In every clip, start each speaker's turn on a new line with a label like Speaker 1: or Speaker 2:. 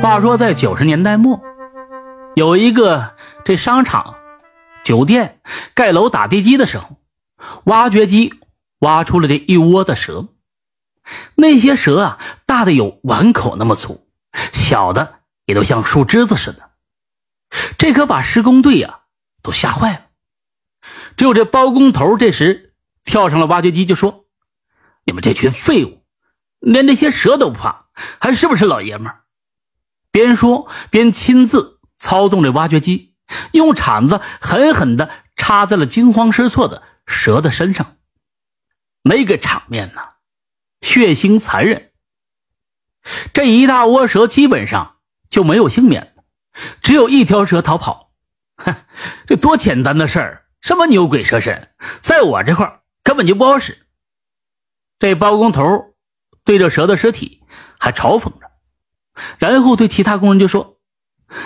Speaker 1: 话说在九十年代末，有一个这商场、酒店盖楼打地基的时候，挖掘机挖出了这一窝的蛇。那些蛇啊，大的有碗口那么粗，小的也都像树枝子似的。这可把施工队呀都吓坏了。只有这包工头这时跳上了挖掘机，就说：“你们这群废物，连这些蛇都不怕，还是不是老爷们？”边说边亲自操纵着挖掘机，用铲子狠狠地插在了惊慌失措的蛇的身上。那个场面呢，血腥残忍。这一大窝蛇基本上就没有幸免只有一条蛇逃跑。哼，这多简单的事儿，什么牛鬼蛇神，在我这块根本就不好使。这包工头对着蛇的尸体还嘲讽着。然后对其他工人就说：“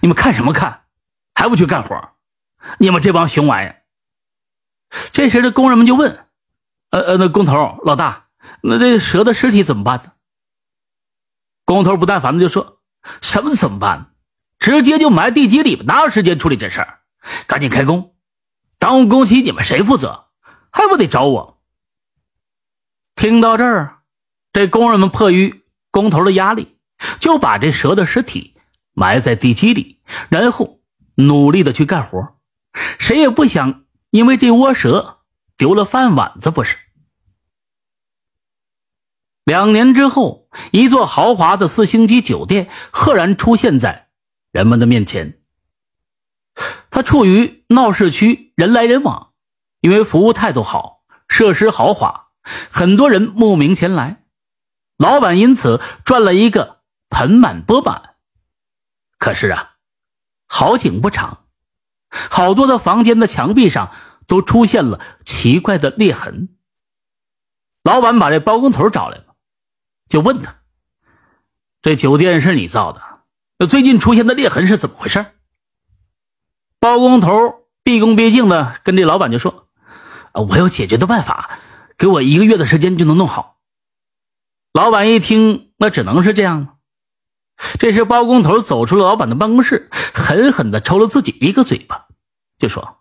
Speaker 1: 你们看什么看？还不去干活？你们这帮熊玩意！”这时的工人们就问：“呃呃，那工头老大，那这蛇的尸体怎么办呢？”工头不耐烦的就说：“什么怎么办？直接就埋地基里，哪有时间处理这事儿？赶紧开工！耽误工期你们谁负责？还不得找我？”听到这儿，这工人们迫于工头的压力。就把这蛇的尸体埋在地基里，然后努力的去干活。谁也不想因为这窝蛇丢了饭碗子，不是？两年之后，一座豪华的四星级酒店赫然出现在人们的面前。它处于闹市区，人来人往，因为服务态度好，设施豪华，很多人慕名前来。老板因此赚了一个。盆满钵满，可是啊，好景不长，好多的房间的墙壁上都出现了奇怪的裂痕。老板把这包工头找来了，就问他：“这酒店是你造的，那最近出现的裂痕是怎么回事？”包工头毕恭毕敬的跟这老板就说：“我有解决的办法，给我一个月的时间就能弄好。”老板一听，那只能是这样了。这时，包工头走出了老板的办公室，狠狠地抽了自己一个嘴巴，就说：“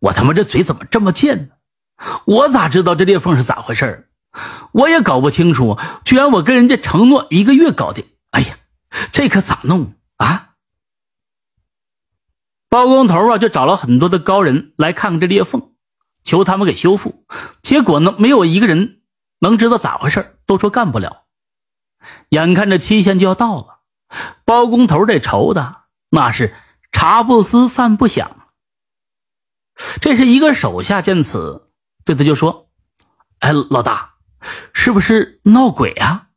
Speaker 1: 我他妈这嘴怎么这么贱呢？我咋知道这裂缝是咋回事我也搞不清楚，居然我跟人家承诺一个月搞定。哎呀，这可咋弄啊？”包工头啊，就找了很多的高人来看看这裂缝，求他们给修复。结果呢，没有一个人能知道咋回事都说干不了。眼看着期限就要到了。包工头这愁的那是茶不思饭不想。这是一个手下见此，对他就说：“哎，老大，是不是闹鬼啊？”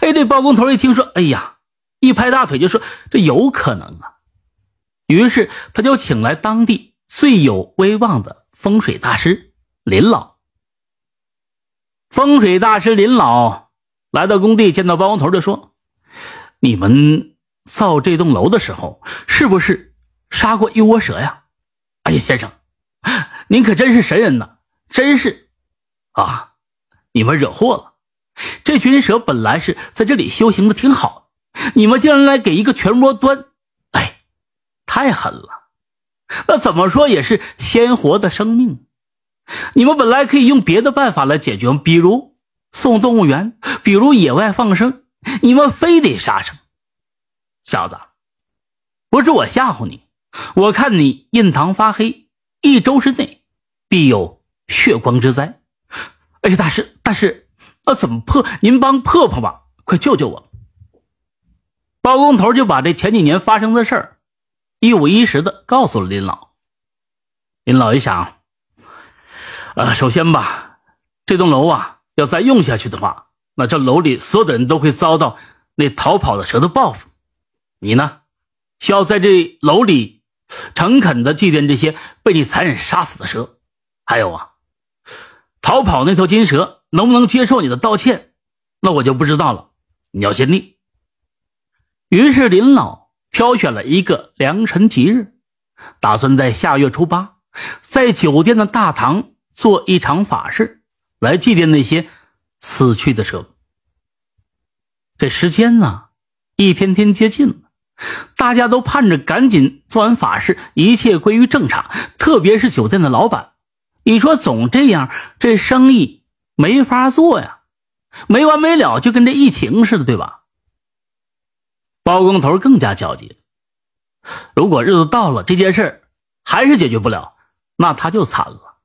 Speaker 1: 哎，这包工头一听说，哎呀，一拍大腿就说：“这有可能啊。”于是他就请来当地最有威望的风水大师林老。风水大师林老来到工地，见到包工头就说。你们造这栋楼的时候，是不是杀过一窝蛇呀？哎呀，先生，您可真是神人呐！真是啊，你们惹祸了。这群蛇本来是在这里修行的挺好，你们竟然来给一个全窝端，哎，太狠了。那怎么说也是鲜活的生命，你们本来可以用别的办法来解决，比如送动物园，比如野外放生。你们非得杀生，小子，不是我吓唬你，我看你印堂发黑，一周之内必有血光之灾。哎呀，大师，大师，那怎么破？您帮破破吧，快救救我！包工头就把这前几年发生的事儿一五一十的告诉了林老。林老一想，呃，首先吧，这栋楼啊，要再用下去的话。那这楼里所有的人都会遭到那逃跑的蛇的报复，你呢，需要在这楼里诚恳的祭奠这些被你残忍杀死的蛇。还有啊，逃跑那头金蛇能不能接受你的道歉，那我就不知道了。你要尽力。于是林老挑选了一个良辰吉日，打算在下月初八，在酒店的大堂做一场法事，来祭奠那些。死去的蛇，这时间呢一天天接近了，大家都盼着赶紧做完法事，一切归于正常。特别是酒店的老板，你说总这样，这生意没法做呀，没完没了，就跟这疫情似的，对吧？包工头更加焦急。如果日子到了，这件事还是解决不了，那他就惨了，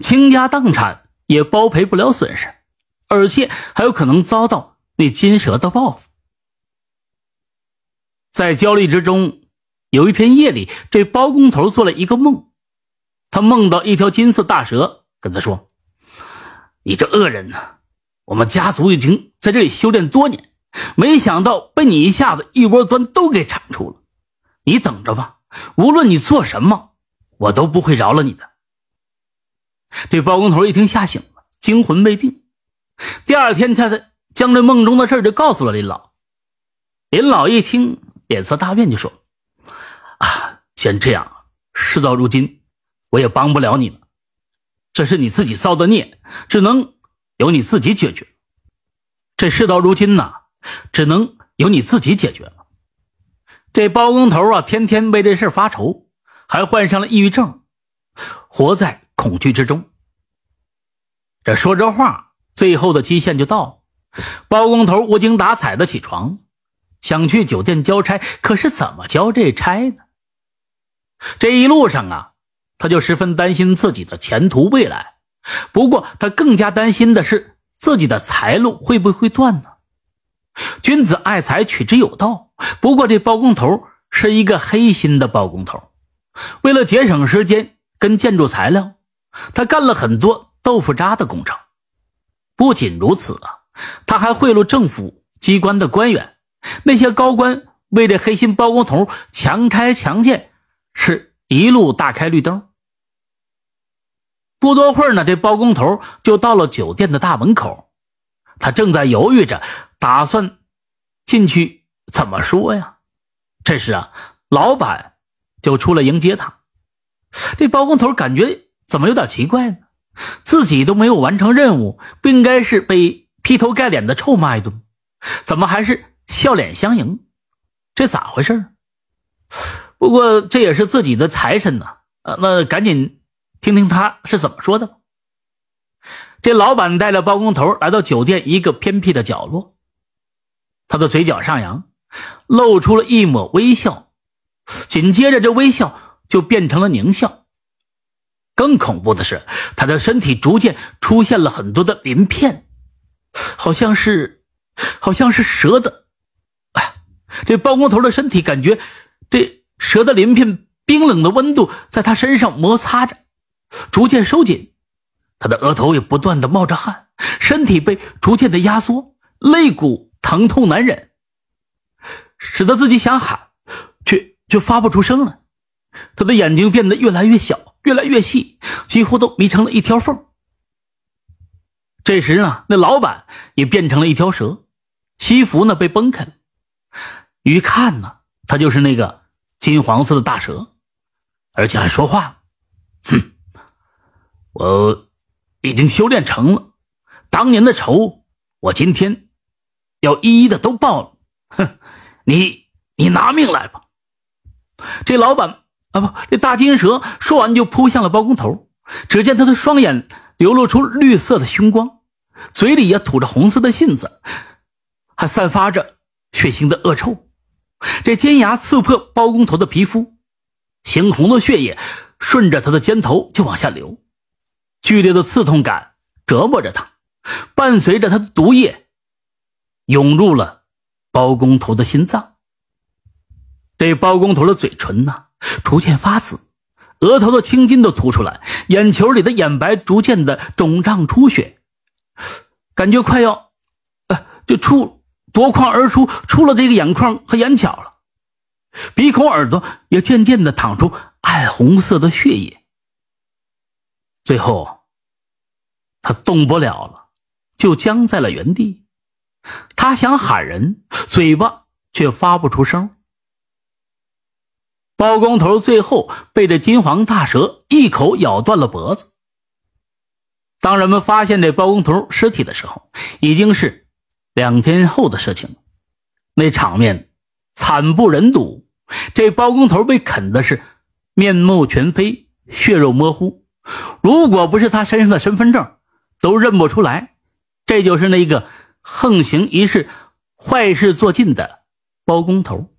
Speaker 1: 倾家荡产也包赔不了损失，而且还有可能遭到那金蛇的报复。在焦虑之中，有一天夜里，这包工头做了一个梦，他梦到一条金色大蛇跟他说：“你这恶人呐，我们家族已经在这里修炼多年，没想到被你一下子一窝端都给铲除了。你等着吧，无论你做什么，我都不会饶了你的。”这包工头一听吓醒了，惊魂未定。第二天，他才将这梦中的事就告诉了林老。林老一听。脸色大变，就说：“啊，既然这样，事到如今，我也帮不了你了。这是你自己造的孽，只能由你自己解决。这事到如今呢，只能由你自己解决了。这包工头啊，天天为这事发愁，还患上了抑郁症，活在恐惧之中。这说这话，最后的期限就到了，包工头无精打采的起床。”想去酒店交差，可是怎么交这差呢？这一路上啊，他就十分担心自己的前途未来。不过他更加担心的是自己的财路会不会断呢？君子爱财，取之有道。不过这包工头是一个黑心的包工头，为了节省时间跟建筑材料，他干了很多豆腐渣的工程。不仅如此啊，他还贿赂政府机关的官员。那些高官为这黑心包工头强拆强建，是一路大开绿灯。不多会儿呢，这包工头就到了酒店的大门口，他正在犹豫着，打算进去怎么说呀？这时啊，老板就出来迎接他。这包工头感觉怎么有点奇怪呢？自己都没有完成任务，不应该是被劈头盖脸的臭骂一顿，怎么还是？笑脸相迎，这咋回事？不过这也是自己的财神呐，呃，那赶紧听听他是怎么说的吧。这老板带着包工头来到酒店一个偏僻的角落，他的嘴角上扬，露出了一抹微笑，紧接着这微笑就变成了狞笑。更恐怖的是，他的身体逐渐出现了很多的鳞片，好像是，好像是蛇的。这包工头的身体感觉，这蛇的鳞片冰冷的温度在他身上摩擦着，逐渐收紧。他的额头也不断的冒着汗，身体被逐渐的压缩，肋骨疼痛难忍，使得自己想喊，却却发不出声来。他的眼睛变得越来越小，越来越细，几乎都眯成了一条缝。这时呢，那老板也变成了一条蛇，西服呢被崩开了。一看呢，他就是那个金黄色的大蛇，而且还说话了。哼，我已经修炼成了，当年的仇我今天要一一的都报了。哼，你你拿命来吧！这老板啊，不，这大金蛇说完就扑向了包工头。只见他的双眼流露出绿色的凶光，嘴里也吐着红色的信子，还散发着血腥的恶臭。这尖牙刺破包工头的皮肤，猩红的血液顺着他的肩头就往下流，剧烈的刺痛感折磨着他，伴随着他的毒液涌入了包工头的心脏。这包工头的嘴唇呢逐渐发紫，额头的青筋都凸出来，眼球里的眼白逐渐的肿胀出血，感觉快要，呃，就出。夺眶而出，出了这个眼眶和眼角了，鼻孔、耳朵也渐渐的淌出暗红色的血液。最后，他动不了了，就僵在了原地。他想喊人，嘴巴却发不出声。包工头最后被这金黄大蛇一口咬断了脖子。当人们发现这包工头尸体的时候，已经是。两天后的事情了，那场面惨不忍睹。这包工头被啃的是面目全非、血肉模糊。如果不是他身上的身份证，都认不出来，这就是那个横行一世、坏事做尽的包工头。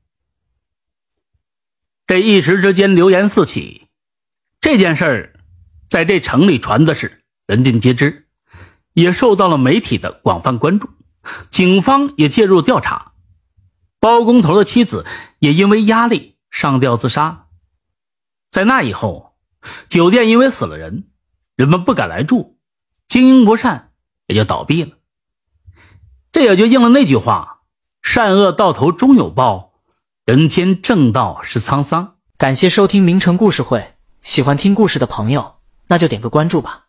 Speaker 1: 这一时之间，流言四起，这件事儿在这城里传的是人尽皆知，也受到了媒体的广泛关注。警方也介入调查，包工头的妻子也因为压力上吊自杀。在那以后，酒店因为死了人，人们不敢来住，经营不善，也就倒闭了。这也就应了那句话：“善恶到头终有报，人间正道是沧桑。”
Speaker 2: 感谢收听名城故事会，喜欢听故事的朋友，那就点个关注吧。